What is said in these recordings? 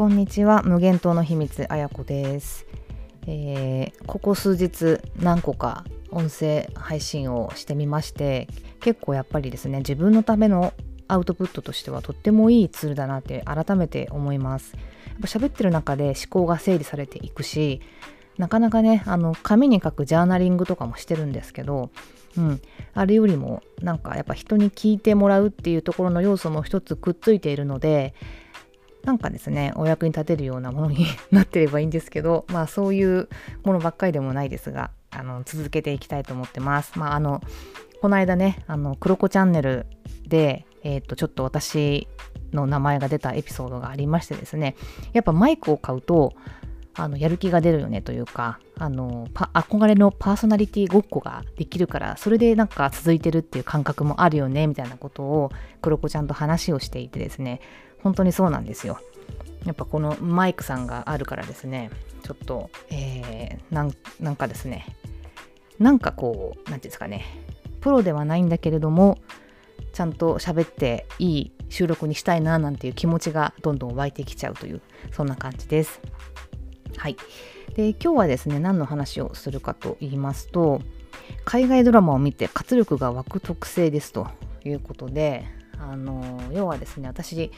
こんにちは。無限島の秘密あやこです、えーここ数日何個か音声配信をしてみまして結構やっぱりですね自分のためのアウトプットとしてはとってもいいツールだなって改めて思います。やっぱ喋ってる中で思考が整理されていくしなかなかねあの紙に書くジャーナリングとかもしてるんですけどうん、あれよりもなんかやっぱ人に聞いてもらうっていうところの要素も一つくっついているのでなんかですねお役に立てるようなものに なってればいいんですけどまあそういうものばっかりでもないですがあの続けていきたいと思ってます。まああのこの間ねあのクロコチャンネルでえっ、とちょっと私の名前が出たエピソードがありましてですねやっぱマイクを買うとあのやる気が出るよねというかあの憧れのパーソナリティごっこができるからそれでなんか続いてるっていう感覚もあるよねみたいなことをクロコちゃんと話をしていてですね本当にそうなんですよ。やっぱこのマイクさんがあるからですね。ちょっと、えーなんなんかですね。なんかこう何ていうんですかね。プロではないんだけれどもちゃんと喋っていい収録にしたいななんていう気持ちがどんどん湧いてきちゃうというそんな感じです。はい、で今日はですね何の話をするかと言いますと海外ドラマを見て活力が湧く特性ですということであの要はですね私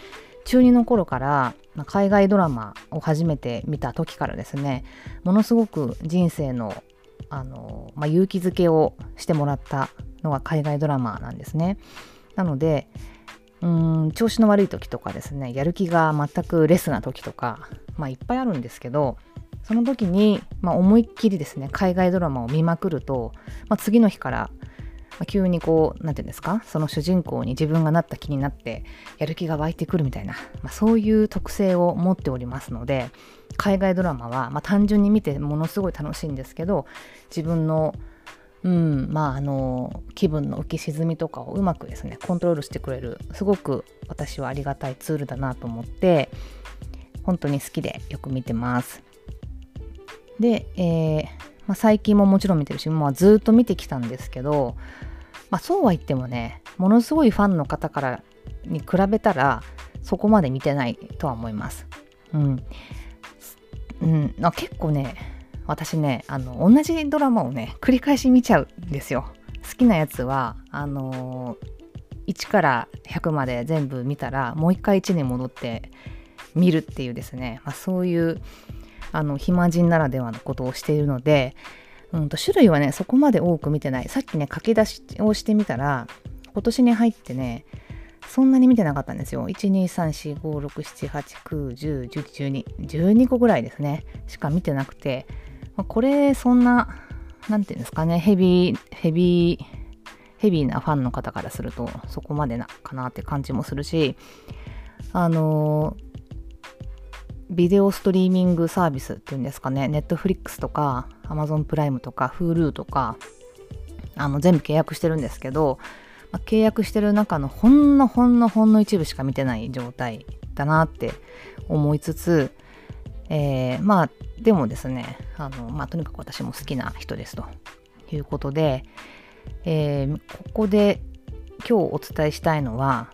中2の頃から海外ドラマを初めて見た時からですねものすごく人生のあの、まあ、勇気づけをしてもらったのが海外ドラマなんですね。なのでうん調子の悪い時とかですねやる気が全くレスな時とかまあいっぱいあるんですけどその時に、まあ、思いっきりですね海外ドラマを見まくると、まあ、次の日から、まあ急にこう何て言うんですか？その主人公に自分がなった気になってやる気が湧いてくるみたいな、まあ、そういう特性を持っておりますので海外ドラマは、まあ、単純に見てものすごい楽しいんですけど自分のうん、まああの気分の浮き沈みとかをうまくですねコントロールしてくれるすごく私はありがたいツールだなと思って本当に好きでよく見てます。で、えーまあ、最近ももちろん見てるし、まあ、ずっと見てきたんですけど、まあ、そうは言ってもねものすごいファンの方からに比べたらそこまで見てないとは思います。うん、うん、あ結構ね私ねあの同じドラマをね繰り返し見ちゃうんですよ。好きなやつはあのー1から100まで全部見たらもう一回1に戻って見るっていうですね、まあ、そういうあの暇人ならではのことをしているので、うん、と種類はねそこまで多く見てない。さっきね書き出しをしてみたら今年に入ってねそんなに見てなかったんですよ。12345678910111212個ぐらいですね。しか見てなくて、まあこれそんななんていうんですかね。ヘビーヘビーヘビーなファンの方からするとそこまでなかなって感じもするしあのービデオストリーミングサービスっていうんですかね、ネットフリックスとか、アマゾンプライムとか、Hulu とか、あの全部契約してるんですけど、まあ契約してる中のほんのほんのほんの一部しか見てない状態だなって思いつつ、えーまあでもですねあの、まあ、とにかく私も好きな人ですということで、えーここで今日お伝えしたいのは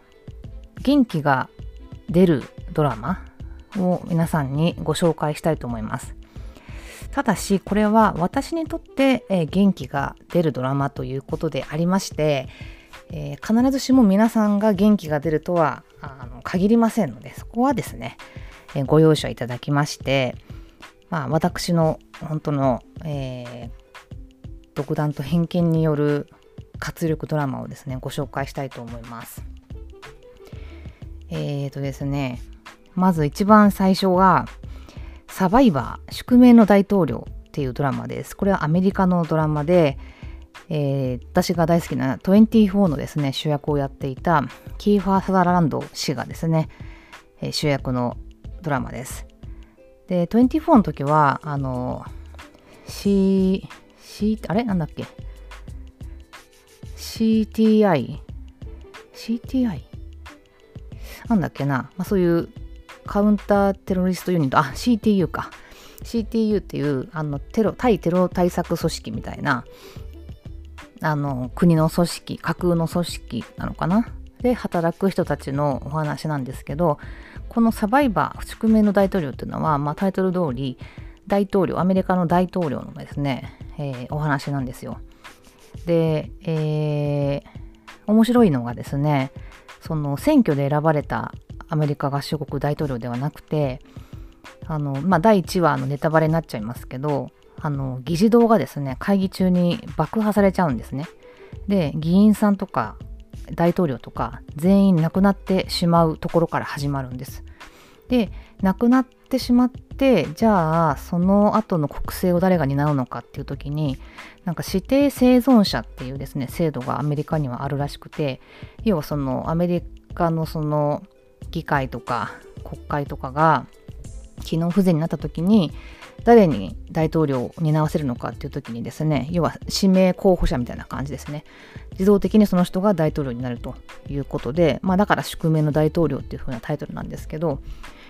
元気が出るドラマを皆さんにご紹介したいと思います。ただしこれは私にとって、え元気が出るドラマということでありまして、え必ずしも皆さんが元気が出るとはあの限りませんのでそこはですね、えご容赦いただきまして、まあ、私の本当の、えー独断と偏見による活力ドラマをですねご紹介したいと思います。えーとですねまず一番最初が「サバイバー宿命の大統領」っていうドラマです。これはアメリカのドラマで、えー私が大好きな24のですね主役をやっていたキーファー・サザーランド氏がですね、えー主役のドラマです。で24の時はあの C, C あれ？なんだっけ？CTI CTI なんだっけな、まあ、そういうカウンターテロリストユニット。あ CTU か。CTU っていうあのテロ対テロ対策組織みたいなあの国の組織架空の組織なのかな。で働く人たちのお話なんですけどこのサバイバー宿命の大統領っていうのは、まあ、タイトル通り大統領アメリカの大統領のですね、えー、お話なんですよ。で、えー、面白いのがですねその選挙で選ばれたアメリカ合衆国大統領ではなくてあの、まあ、第1話のネタバレになっちゃいますけどあの議事堂がですね会議中に爆破されちゃうんですね。で議員さんとか大統領とか全員亡くなってしまうところから始まるんです。で亡くなってしまってじゃあその後の国政を誰が担うのかっていう時になんか指定生存者っていうですね制度がアメリカにはあるらしくて要はそのアメリカのその議会とか国会とかが機能不全になった時に誰に大統領を担わせるのかっていう時にですね要は指名候補者みたいな感じですね。自動的にその人が大統領になるということで、まあ、だから宿命の大統領っていう風なタイトルなんですけど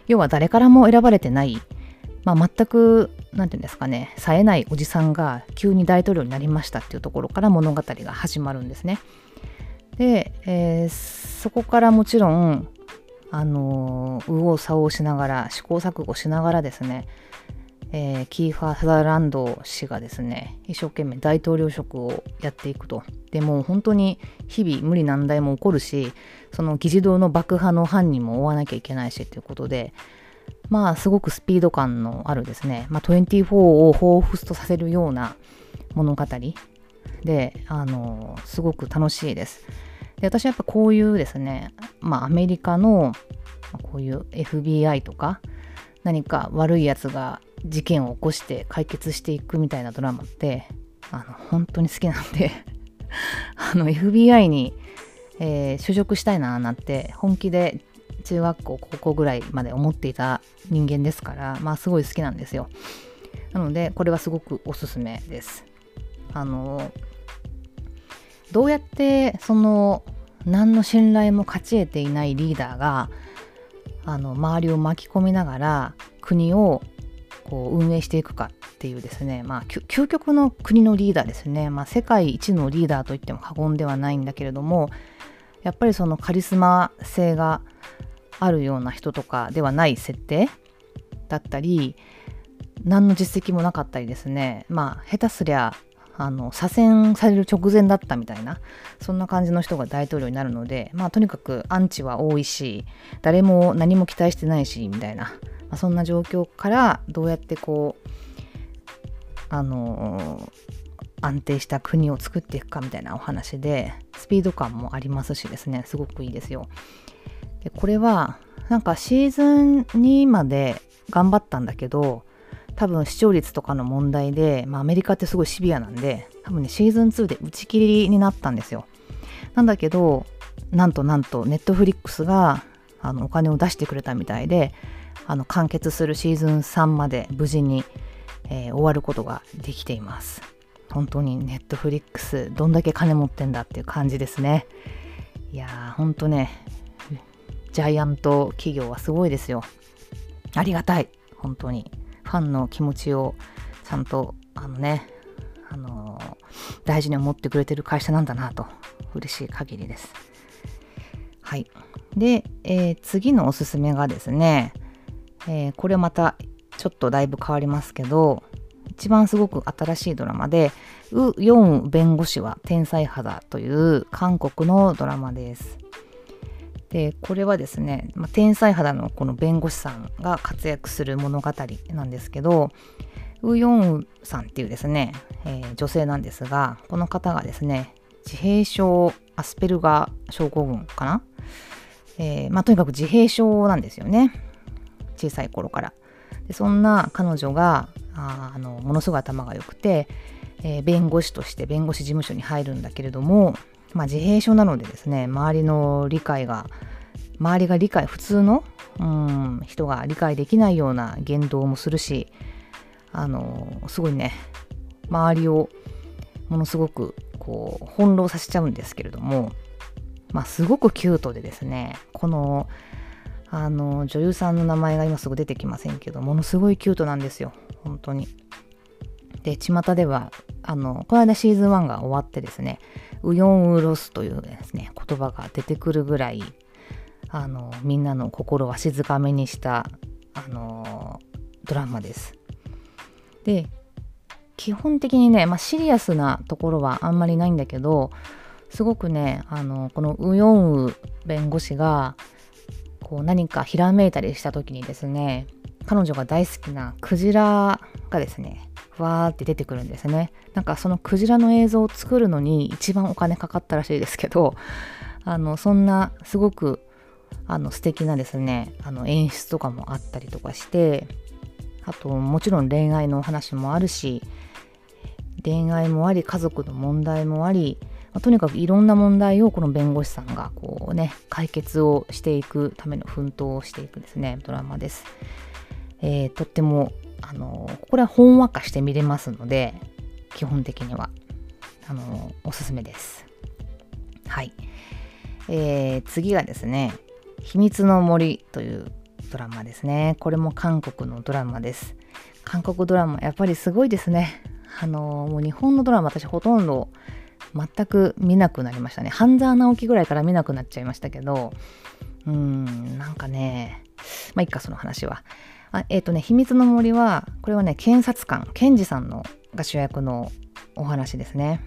要は誰からも選ばれてない、まあ、全く何て言うんですかね冴えないおじさんが急に大統領になりましたっていうところから物語が始まるんですね。で、えー、そこからもちろんあの右往左往しながら試行錯誤しながらですねえー、キーファー・サザーランド氏がですね一生懸命大統領職をやっていくと。でも本当に日々無理難題も起こるしその議事堂の爆破の犯人も追わなきゃいけないしということでまあすごくスピード感のあるですね、まあ、24を彷彿とさせるような物語であのすごく楽しいです。で私はやっぱこういうですねまあアメリカのこういう FBI とか何か悪いやつが事件を起こして解決していくみたいなドラマってあの本当に好きなんで あの FBI に、えー、就職したいななんて本気で中学校高校ぐらいまで思っていた人間ですからまあすごい好きなんですよ。なのでこれはすごくおすすめです。あのどうやってその何の信頼も勝ち得ていないリーダーがあの周りを巻き込みながら国をこう運営していくかっていうですね、まあ、究極の国のリーダーですね、まあ、世界一のリーダーといっても過言ではないんだけれどもやっぱりそのカリスマ性があるような人とかではない設定だったり何の実績もなかったりですね。まあ下手すりゃあの左遷される直前だったみたいなそんな感じの人が大統領になるのでまあとにかくアンチは多いし誰も何も期待してないしみたいなまあ、そんな状況からどうやってこうあの、安定した国を作っていくかみたいなお話でスピード感もありますしですねすごくいいですよ。でこれはなんかシーズン2まで頑張ったんだけど多分視聴率とかの問題で、まあ、アメリカってすごいシビアなんで多分ねシーズン2で打ち切りになったんですよ。なんだけどなんとなんとネットフリックスがあのお金を出してくれたみたいであの完結するシーズン3まで無事に、えー、終わることができています。本当にネットフリックスどんだけ金持ってんだっていう感じですね。いやーほんとねジャイアント企業はすごいですよ。ありがたい本当にファンの気持ちをちゃんとあのねあのー、大事に思ってくれてる会社なんだなと嬉しい限りです。はい。で、えー、次のおすすめがですね、えー、これまたちょっとだいぶ変わりますけど一番すごく新しいドラマで「ウ・ヨン弁護士は天才肌」という韓国のドラマです。でこれはですね、まあ、天才肌のこの弁護士さんが活躍する物語なんですけどウ・ヨンウさんっていうですね、えー、女性なんですがこの方がですね自閉症アスペルガー症候群かな、えーまあ、とにかく自閉症なんですよね。小さい頃からでそんな彼女がああのものすごい頭が良くて、えー、弁護士として弁護士事務所に入るんだけれども、まあ、自閉症なのでですね周りの理解が周りが理解普通のうん人が理解できないような言動もするしあのすごいね周りをものすごくこう翻弄させちゃうんですけれどもまあすごくキュートでですねこのあの女優さんの名前が今すぐ出てきませんけどものすごいキュートなんですよ本当に。で巷ではあのこの間シーズン1が終わってですねウヨンウロスというですね言葉が出てくるぐらいあのみんなの心は静かめにしたあのドラマです。で基本的にね、まあ、シリアスなところはあんまりないんだけどすごくねあのこのウヨンウ弁護士がこう何かひらめいたりした時にですね彼女が大好きなクジラがですねわーって出てくるんですねなんかそのクジラの映像を作るのに一番お金かかったらしいですけどあのそんなすごくあの素敵なですねあの演出とかもあったりとかしてあともちろん恋愛のお話もあるし恋愛もあり家族の問題もあり、まあ、とにかくいろんな問題をこの弁護士さんがこうね解決をしていくための奮闘をしていくですねドラマです。えー、とってもあのこれはほんわかして見れますので基本的にはあのおすすめです。はい。えー、次がですね「秘密の森」というドラマですね。これも韓国のドラマです。韓国ドラマやっぱりすごいですね。あのもう日本のドラマ私ほとんど全く見なくなりましたね。半沢直樹ぐらいから見なくなっちゃいましたけど、うん、なんかね、まあいっか、その話は。あえ、ー、とね、秘密の森は、これはね、検察官、検事さんのが主役のお話ですね。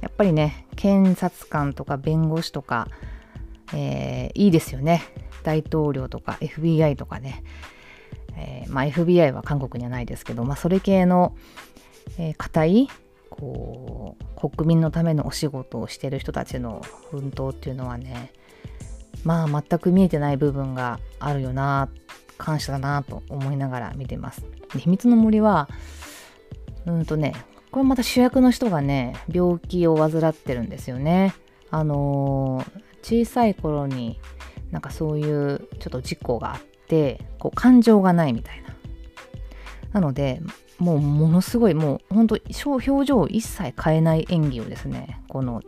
やっぱりね、検察官とか弁護士とか、えー、いいですよね。大統領とか FBI とかね。えー、まあ FBI は韓国にはないですけど、まあそれ系のえー、固いこう国民のためのお仕事をしてる人たちの奮闘っていうのはねまあ全く見えてない部分があるよな感謝だなと思いながら見てます。で秘密の森はうんとねこれまた主役の人がね病気を患ってるんですよね。あのー、小さい頃になんかそういうちょっと事故があってこう感情がないみたいな。なのでもうものすごいもう本当表情を一切変えない演技をですねこの、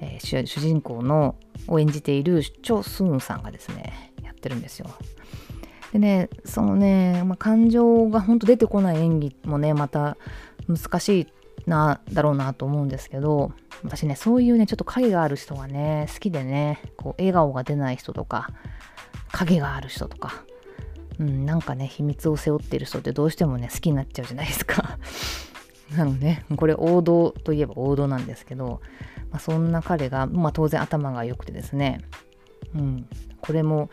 えー、主人公のを演じているチョ・スンさんがですねやってるんですよ。でねそのね、まあ、感情が本当出てこない演技もねまた難しいなだろうなと思うんですけど私ねそういうねちょっと影がある人がね好きでねこう笑顔が出ない人とか影がある人とかうん、なんかね秘密を背負ってる人ってどうしてもね好きになっちゃうじゃないですか。なのでこれ王道といえば王道なんですけど、まあ、そんな彼が、まあ、当然頭が良くてですね、うん、これも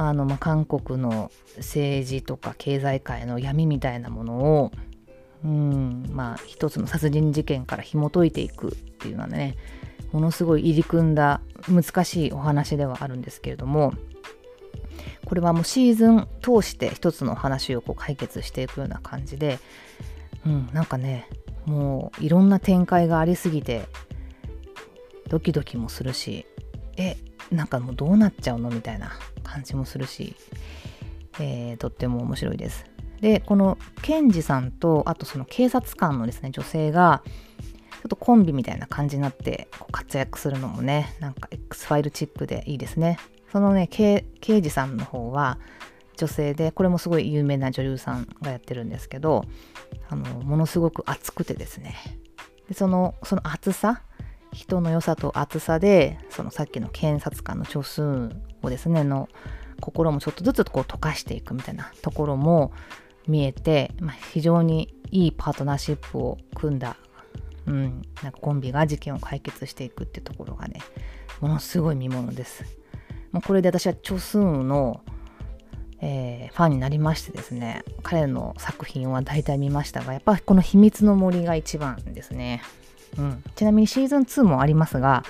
あの、まあ、韓国の政治とか経済界の闇みたいなものを、うん、まあ一つの殺人事件から紐解いていくっていうのはねものすごい入り組んだ難しいお話ではあるんですけれどもこれはもうシーズン通して一つの話をこう解決していくような感じで、うん、なんかねもういろんな展開がありすぎてドキドキもするしえなんかもうどうなっちゃうのみたいな感じもするし、えー、とっても面白いです。でこの検事さんとあとその警察官のですね女性がちょっとコンビみたいな感じになってこう活躍するのもねなんか X ファイルチックでいいですね。そのね刑事さんの方は女性でこれもすごい有名な女優さんがやってるんですけどあのものすごく熱くてですねでそのその熱さ人の良さと熱さでそのさっきの検察官の著数をですねの心もちょっとずつこう溶かしていくみたいなところも見えて、まあ、非常にいいパートナーシップを組んだ、うん、なんかコンビが事件を解決していくっていうところがねものすごい見ものです。もうこれで私はチョスンの、えー、ファンになりましてですね彼の作品は大体見ましたがやっぱこの「秘密の森」が一番ですね、うん、ちなみにシーズン2もありますが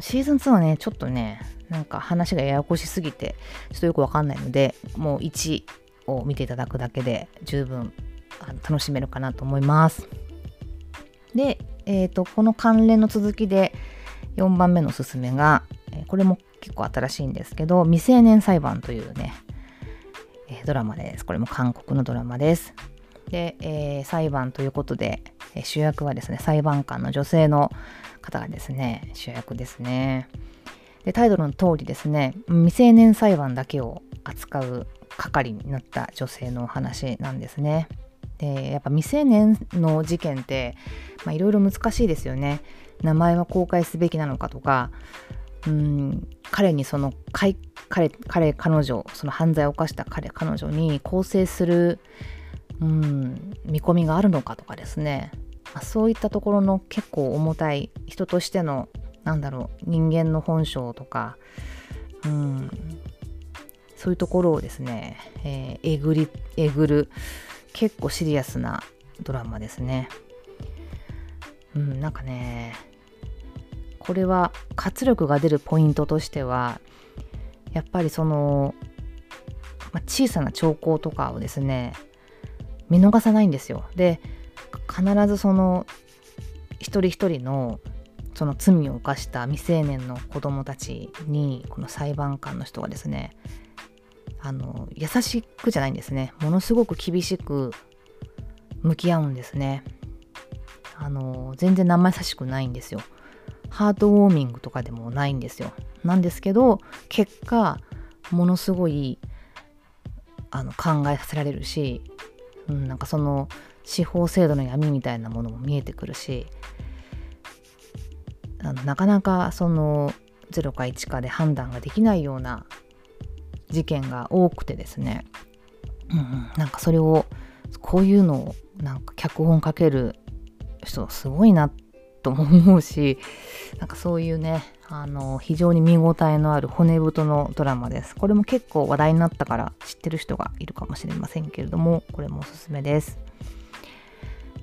シーズン2はねちょっとねなんか話がややこしすぎてちょっとよくわかんないのでもう1を見ていただくだけで十分楽しめるかなと思いますで、えーと、この関連の続きで4番目のおすすめがこれも結構新しいんですけど、未成年裁判というね、ドラマです。これも韓国のドラマです。で、えー、裁判ということで、え、主役はですね、裁判官の女性の方がですね、主役ですね。で、タイトルの通りですね、未成年裁判だけを扱う係になった女性のお話なんですね。でやっぱ未成年の事件っていろいろ難しいですよね名前は公開すべきなのかとかうん彼にその彼彼彼女その犯罪を犯した彼彼女に更生するうん見込みがあるのかとかですね、ま、そういったところの結構重たい人としてのなんだろう人間の本性とかうんそういうところをですね、えー、えぐりえぐる結構シリアスなドラマですね。うん、なんかねこれは活力が出るポイントとしてはやっぱりその、まあ、小さな兆候とかをですね見逃さないんですよ。で必ずその一人一人のその罪を犯した未成年の子供たちにこの裁判官の人がですねあの優しくじゃないんですね。ものすごく厳しく向き合うんですね。あの全然生優しくないんですよ。ハートウォーミングとかでもないんですよ。なんですけど結果ものすごいあの考えさせられるし、うん、なんかその司法制度の闇みたいなものも見えてくるしあのなかなかその0か1かで判断ができないような事件が多くてですね、うん、なんかそれをこういうのをなんか脚本かける人すごいなとも思うしなんかそういうねあの非常に見応えのある骨太のドラマです。これも結構話題になったから知ってる人がいるかもしれませんけれどもこれもおすすめです。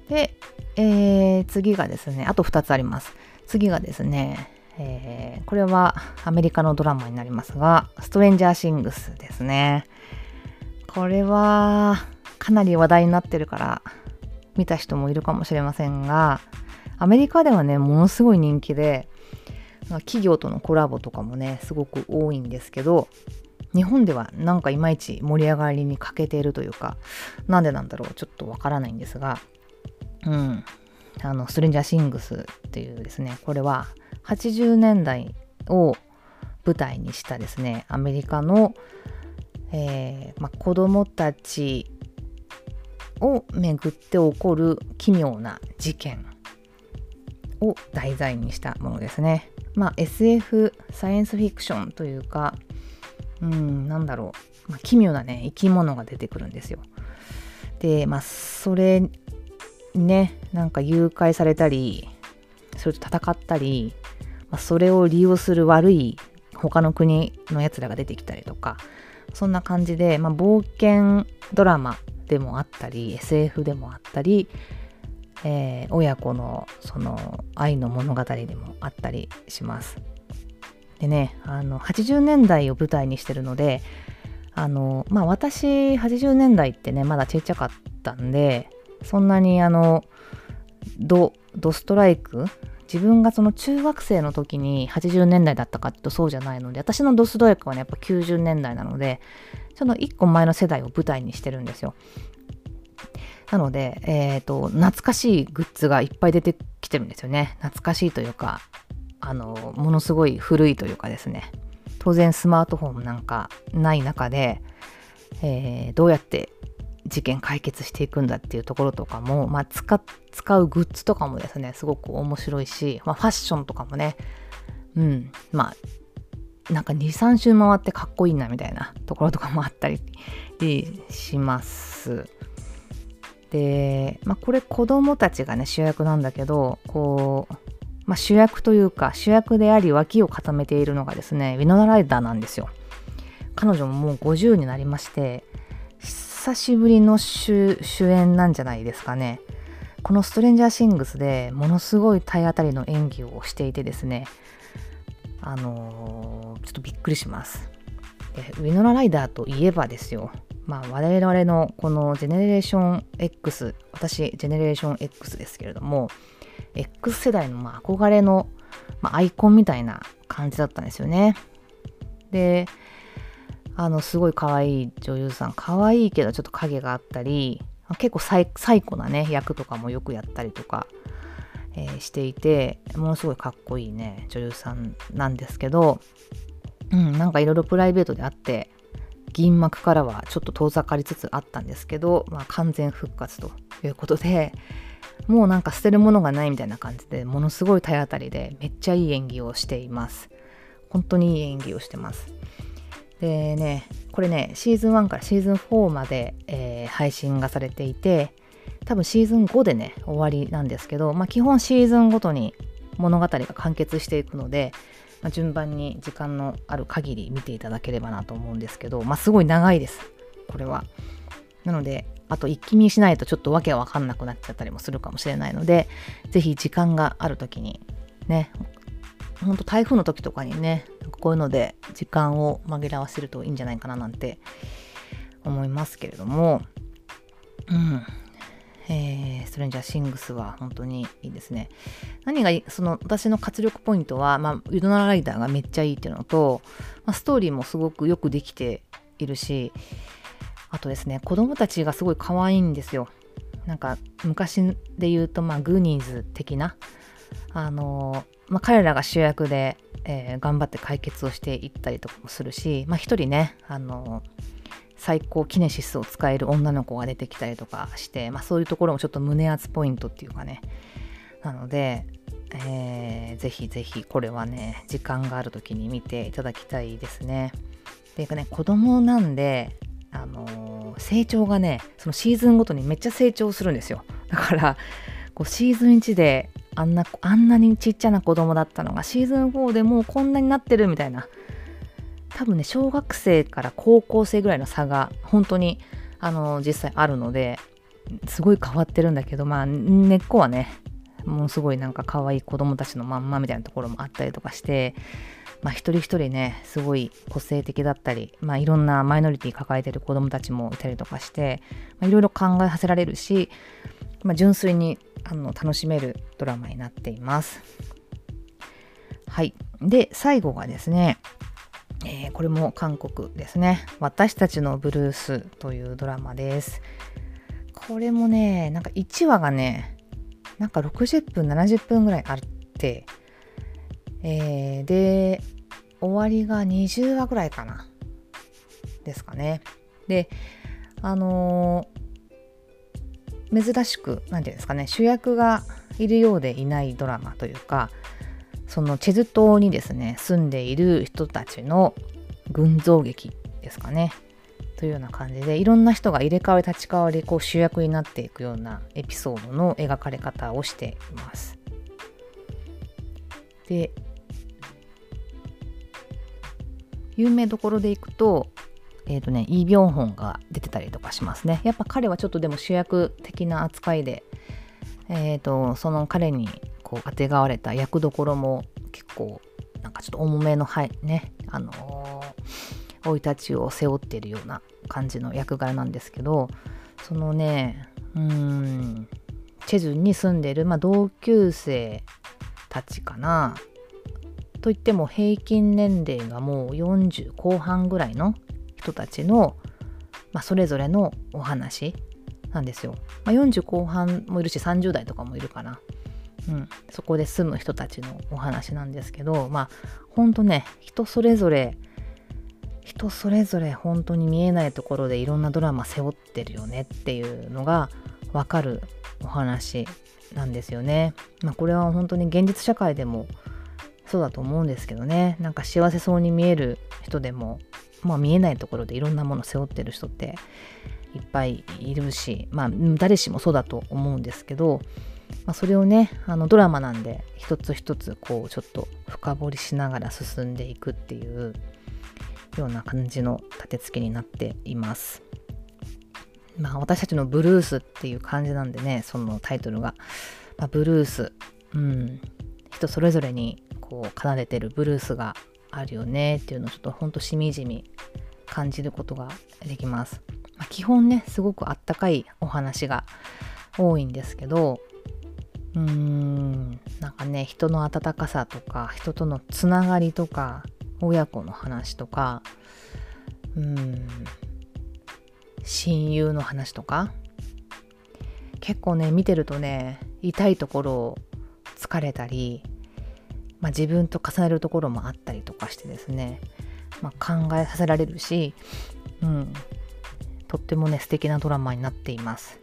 で、えー、次がですねあと2つあります。次がですね、えー、これはアメリカのドラマになりますが、ストレンジャーシングスですね。これはかなり話題になってるから見た人もいるかもしれませんが、アメリカではね、ものすごい人気で、企業とのコラボとかもね、すごく多いんですけど、日本ではなんかいまいち盛り上がりに欠けているというか、なんでなんだろう、ちょっとわからないんですが、うん、あのストレンジャーシングスっていうですねこれは80年代を舞台にしたですねアメリカの、えーま子供たちをめぐって起こる奇妙な事件。を題材にしたものですね。まあ SF サイエンスフィクションというかうんなんだろう、まあ、奇妙なね生き物が出てくるんですよ。でまあそれねなんか誘拐されたりそれと戦ったり、まあ、それを利用する悪い他の国のやつらが出てきたりとかそんな感じで、まあ、冒険ドラマでもあったり SF でもあったり、えー、親子のその愛の物語でもあったりします。でねあの80年代を舞台にしてるのであのまあ私80年代ってねまだちっちゃかったんでそんなにあのドドストライク自分がその中学生の時に80年代だったかってとそうじゃないので私のドストライクはねやっぱ90年代なのでその1個前の世代を舞台にしてるんですよなので、えっ、ー、と懐かしいグッズがいっぱい出てきてるんですよね懐かしいというかあのものすごい古いというかですね当然スマートフォンなんかない中で、えー、どうやって事件解決していくんだっていうところとかも、まあ、使使うグッズとかもですねすごく面白いし、まあ、ファッションとかもねうんまあなんか23周回ってかっこいいなみたいなところとかもあったりします。で、まあ、これ子供たちがね主役なんだけどこう、まあ、主役というか主役であり脇を固めているのがですねウィノナライダーなんですよ。彼女ももう50になりまして久しぶりの主演なんじゃないですかね。このストレンジャーシングスでものすごい体当たりの演技をしていてですね、あのー、ちょっとびっくりします。ウィノラライダーといえばですよ、まあ、我々のこのジェネレーション X、私、ジェネレーション X ですけれども、X 世代のま憧れの、ま、アイコンみたいな感じだったんですよね。で、あのすごい可愛い女優さん可愛いけどちょっと影があったり結構サイサコなね役とかもよくやったりとか、えー、していてものすごいかっこいいね女優さんなんですけど、うん、なんかいろいろプライベートであって銀幕からはちょっと遠ざかりつつあったんですけど、まあ、完全復活ということでもうなんか捨てるものがないみたいな感じでものすごい体当たりでめっちゃいい演技をしています。本当にいい演技をしてます。でねこれねシーズン1からシーズン4まで、えー、配信がされていて多分シーズン5でね終わりなんですけど、まあ、基本シーズンごとに物語が完結していくので、まあ、順番に時間のある限り見ていただければなと思うんですけど、まあ、すごい長いです。これは。なのであと一気見しないとちょっとわけわかんなくなっちゃったりもするかもしれないので是非時間がある時にねほんと台風の時とかにねこういうので時間を紛らわせるといいんじゃないかななんて思いますけれどもうん。えー、ストレンジャーシングスは本当にいいですね。何がその私の活力ポイントは、まあ、ウドナライダーがめっちゃいいっていうのと、まあ、ストーリーもすごくよくできているしあとですね子供たちがすごい可愛いんですよ。なんか昔で言うと、まあ、グーニーズ的なあの、まあ、彼らが主役で、えー、頑張って解決をしていったりとかもするし、まあ、一人ねあの最高キネシスを使える女の子が出てきたりとかして、まあ、そういうところもちょっと胸熱ポイントっていうかねなので、えー、ぜひぜひこれはね時間がある時に見ていただきたいですね。ていうかね子供なんであのー、成長がねそのシーズンごとにめっちゃ成長するんですよだからこうシーズン1であんなあんなにちっちゃな子供だったのがシーズン4でもうこんなになってるみたいな多分ね小学生から高校生ぐらいの差が本当にあの実際あるのですごい変わってるんだけどまあ根っこはねもうすごいなんか可愛い子供たちのまんまみたいなところもあったりとかしてまあ一人一人ねすごい個性的だったりまあいろんなマイノリティ抱えてる子供たちもいたりとかしていろいろ考えさせられるし、まあ、純粋にあの楽しめるドラマになっています。はい。で、最後がですね、えー、これも韓国ですね。私たちのブルースというドラマです。これもね、なんか1話がね、なんか60分、70分ぐらいあって、えー、で、終わりが20話ぐらいかな。ですかね。で、あのー、珍しく、何て言うんですかね、主役がいるようでいないドラマというか、そのチェズ島にですね住んでいる人たちの群像劇ですかねというような感じでいろんな人が入れ替わり立ち替わりこう主役になっていくようなエピソードの描かれ方をしています。で有名どころでいくとえ、ー、とねイ・ビョンホンが出てたりとかしますねやっぱ彼はちょっとでも主役的な扱いでえっ、ー、とその彼にこうあてがわれた役どころも結構なんかちょっと重めのはいねあの生、い立ちを背負っているような感じの役柄なんですけどそのねうんチェジュンに住んでる、まあ、同級生たちかなといっても平均年齢がもう40後半ぐらいの人たちの、まあ、それぞれのお話なんですよ。まあ、40後半もいるし30代とかもいるかな。うん、そこで住む人たちのお話なんですけどまあほんとね人それぞれ人それぞれ本当に見えないところでいろんなドラマ背負ってるよねっていうのがわかるお話なんですよね。まあ、これは本当に現実社会でもそうだと思うんですけどねなんか幸せそうに見える人でも、まあ、見えないところでいろんなもの背負ってる人っていっぱいいるしまあ誰しもそうだと思うんですけどまあ、それをねあのドラマなんで一つ一つこうちょっと深掘りしながら進んでいくっていうような感じの立て付けになっています。まあ私たちのブルースっていう感じなんでねそのタイトルが、まあ、ブルースうん人それぞれにこう奏でてるブルースがあるよねっていうのをちょっとほんとしみじみ感じることができます。まあ、基本ねすごくあったかいお話が多いんですけどうん。なんかね人の温かさとか人とのつながりとか親子の話とかうん親友の話とか結構ね見てるとね痛いところを疲れたり、まあ、自分と重ねるところもあったりとかしてですね、まあ、考えさせられるしうん、とってもね素敵なドラマになっています。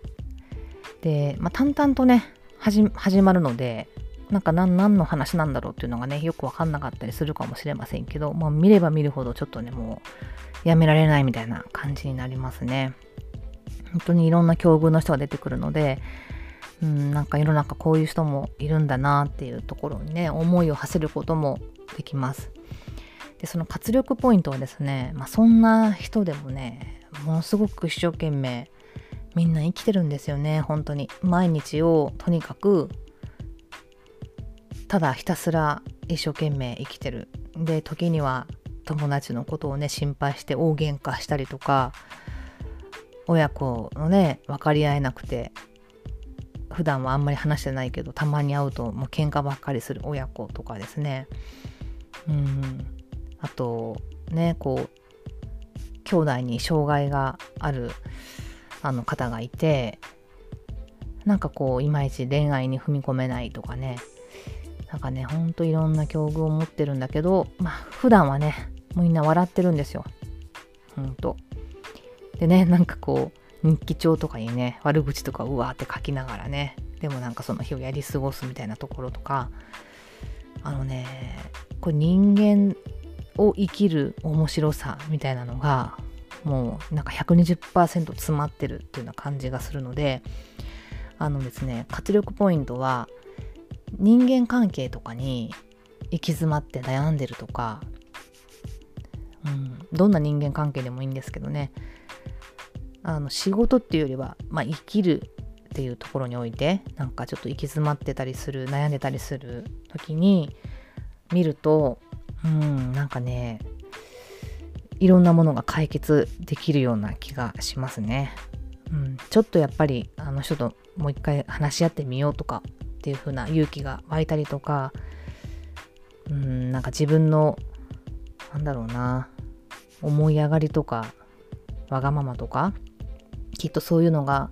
で、まあ、淡々とね始まるのでなんか何の話なんだろうっていうのがねよく分かんなかったりするかもしれませんけど、まあ、見れば見るほどちょっとねもうやめられないみたいな感じになりますね。本当にいろんな境遇の人が出てくるのでうん、なんか世の中こういう人もいるんだなっていうところにね思いを馳せることもできます。でその活力ポイントはですね、まあ、そんな人でもねものすごく一生懸命みんな生きてるんですよね本当に。毎日をとにかくただひたすら一生懸命生きてる。で時には友達のことをね心配して大喧嘩したりとか親子のね分かり合えなくて普段はあんまり話してないけどたまに会うともう喧嘩ばっかりする親子とかですね。うん。あとねこう兄弟に障害があるあの方がいてなんかこういまいち恋愛に踏み込めないとかね。なんかねほんといろんな境遇を持ってるんだけどまあ普段はねみんな笑ってるんですよ。ほんと。でねなんかこう日記帳とかにね悪口とかうわーって書きながらねでもなんかその日をやり過ごすみたいなところとかあのねこれ人間を生きる面白さみたいなのがもうなんか120%詰まってるっていうような感じがするのであのですね活力ポイントは人間関係とかに行き詰まって悩んでるとか、うん、どんな人間関係でもいいんですけどねあの仕事っていうよりは、まあ、生きるっていうところにおいてなんかちょっと行き詰まってたりする悩んでたりする時に見るとうんなんかねいろんなものが解決できるような気がしますね。うん、ちょっとやっぱりあの人ともう一回話し合ってみようとかっていう風な勇気が湧いたりとかうんなんか自分のなんだろうな思い上がりとかわがままとかきっとそういうのが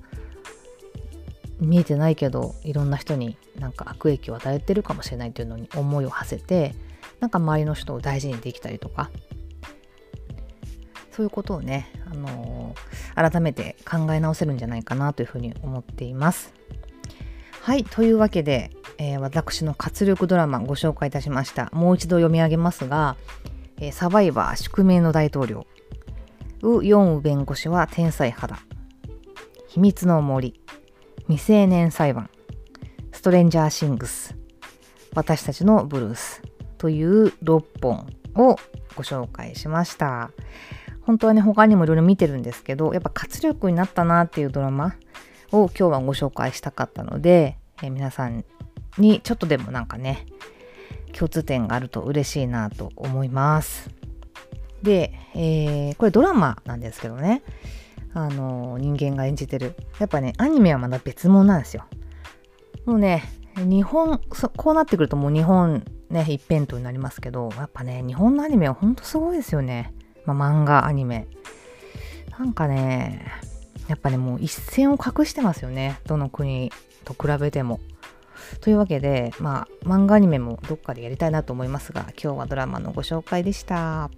見えてないけどいろんな人になんか悪影響を与えてるかもしれないというのに思いを馳せてなんか周りの人を大事にできたりとかそういうことをね、あのー、改めて考え直せるんじゃないかなというふうに思っています。はい、というわけで、えー、私の活力ドラマご紹介いたしました。もう一度読み上げますが、えー、サバイバー宿命の大統領、ウ・ヨンウ弁護士は天才肌、秘密の森、未成年裁判、ストレンジャーシングス、私たちのブルースという6本をご紹介しました。本当はね、他にもいろいろ見てるんですけど、やっぱ活力になったなっていうドラマを今日はご紹介したかったので、えー、皆さんにちょっとでもなんかね、共通点があると嬉しいなと思います。で、えー、これドラマなんですけどね、あのー、人間が演じてる。やっぱね、アニメはまだ別物なんですよ。もうね、日本、こうなってくるともう日本ね、一辺倒になりますけど、やっぱね、日本のアニメはほんとすごいですよね。まあ、漫画、アニメ。なんかね、やっぱね、もう一線を画してますよね。どの国と比べても。というわけで、まあ、漫画アニメもどっかでやりたいなと思いますが、今日はドラマのご紹介でした。